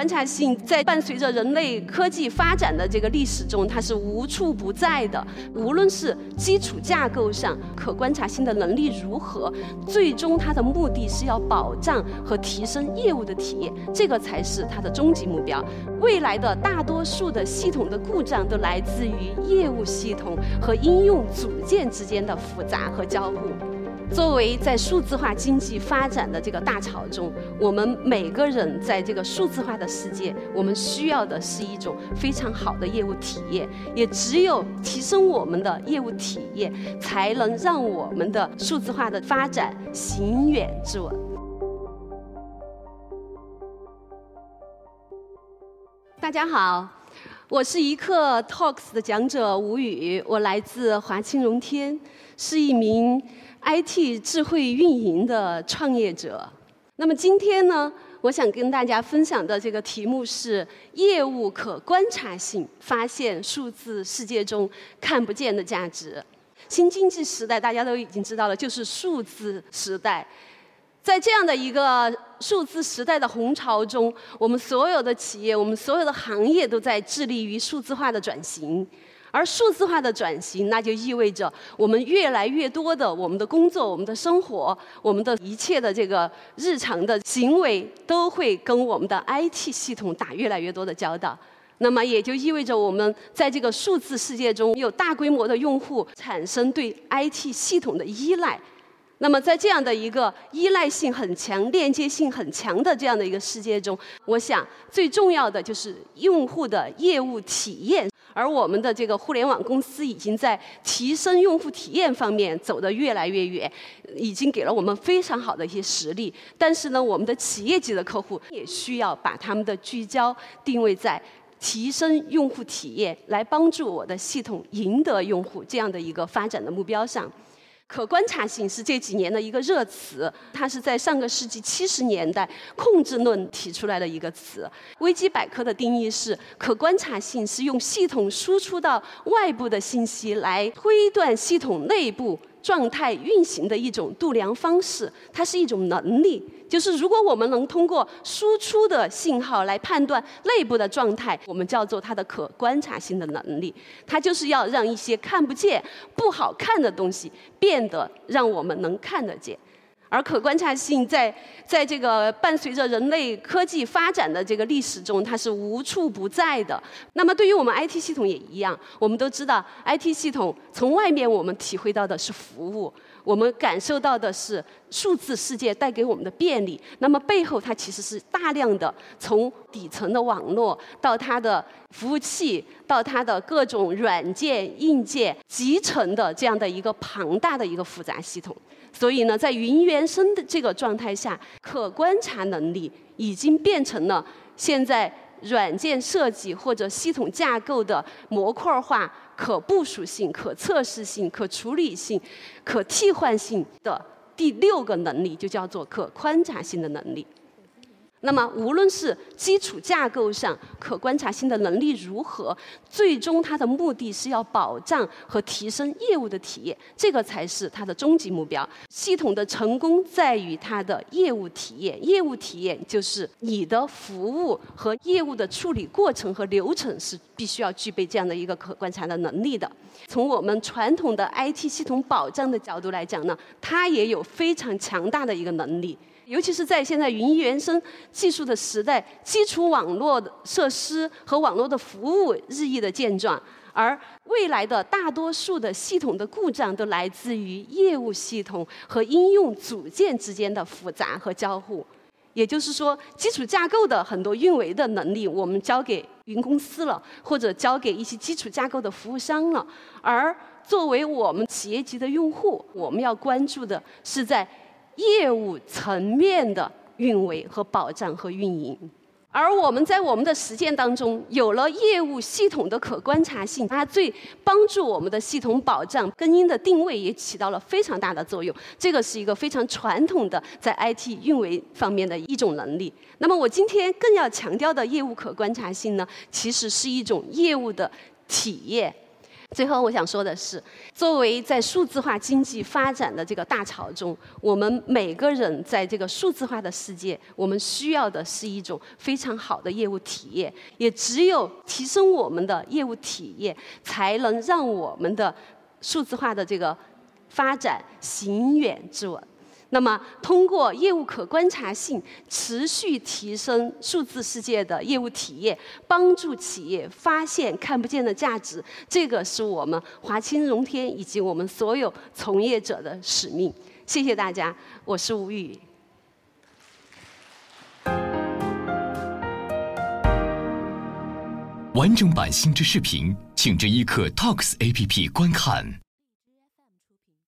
观察性在伴随着人类科技发展的这个历史中，它是无处不在的。无论是基础架构上，可观察性的能力如何，最终它的目的是要保障和提升业务的体验，这个才是它的终极目标。未来的大多数的系统的故障都来自于业务系统和应用组件之间的复杂和交互。作为在数字化经济发展的这个大潮中，我们每个人在这个数字化的世界，我们需要的是一种非常好的业务体验。也只有提升我们的业务体验，才能让我们的数字化的发展行远致稳。大家好，我是一刻 Talks 的讲者吴宇，我来自华清荣天，是一名。IT 智慧运营的创业者。那么今天呢，我想跟大家分享的这个题目是业务可观察性，发现数字世界中看不见的价值。新经济时代，大家都已经知道了，就是数字时代。在这样的一个数字时代的洪潮中，我们所有的企业，我们所有的行业都在致力于数字化的转型。而数字化的转型，那就意味着我们越来越多的我们的工作、我们的生活、我们的一切的这个日常的行为，都会跟我们的 IT 系统打越来越多的交道。那么也就意味着我们在这个数字世界中有大规模的用户产生对 IT 系统的依赖。那么在这样的一个依赖性很强、链接性很强的这样的一个世界中，我想最重要的就是用户的业务体验。而我们的这个互联网公司已经在提升用户体验方面走得越来越远，已经给了我们非常好的一些实力。但是呢，我们的企业级的客户也需要把他们的聚焦定位在提升用户体验，来帮助我的系统赢得用户这样的一个发展的目标上。可观察性是这几年的一个热词，它是在上个世纪七十年代控制论提出来的一个词。维基百科的定义是：可观察性是用系统输出到外部的信息来推断系统内部。状态运行的一种度量方式，它是一种能力。就是如果我们能通过输出的信号来判断内部的状态，我们叫做它的可观察性的能力。它就是要让一些看不见、不好看的东西变得让我们能看得见。而可观察性在在这个伴随着人类科技发展的这个历史中，它是无处不在的。那么对于我们 IT 系统也一样，我们都知道 IT 系统从外面我们体会到的是服务，我们感受到的是数字世界带给我们的便利。那么背后它其实是大量的从底层的网络到它的服务器到它的各种软件硬件集成的这样的一个庞大的一个复杂系统。所以呢，在云原生的这个状态下，可观察能力已经变成了现在软件设计或者系统架构的模块化、可部署性、可测试性、可处理性、可替换性的第六个能力，就叫做可观察性的能力。那么，无论是基础架构上可观察性的能力如何，最终它的目的是要保障和提升业务的体验，这个才是它的终极目标。系统的成功在于它的业务体验，业务体验就是你的服务和业务的处理过程和流程是必须要具备这样的一个可观察的能力的。从我们传统的 IT 系统保障的角度来讲呢，它也有非常强大的一个能力。尤其是在现在云原生技术的时代，基础网络的设施和网络的服务日益的健壮，而未来的大多数的系统的故障都来自于业务系统和应用组件之间的复杂和交互。也就是说，基础架构的很多运维的能力，我们交给云公司了，或者交给一些基础架构的服务商了。而作为我们企业级的用户，我们要关注的是在。业务层面的运维和保障和运营，而我们在我们的实践当中，有了业务系统的可观察性，它最帮助我们的系统保障根因的定位也起到了非常大的作用。这个是一个非常传统的在 IT 运维方面的一种能力。那么我今天更要强调的业务可观察性呢，其实是一种业务的体验。最后，我想说的是，作为在数字化经济发展的这个大潮中，我们每个人在这个数字化的世界，我们需要的是一种非常好的业务体验。也只有提升我们的业务体验，才能让我们的数字化的这个发展行远致稳。那么，通过业务可观察性，持续提升数字世界的业务体验，帮助企业发现看不见的价值，这个是我们华清荣天以及我们所有从业者的使命。谢谢大家，我是吴宇。完整版新知视频，请至一刻 Talks APP 观看。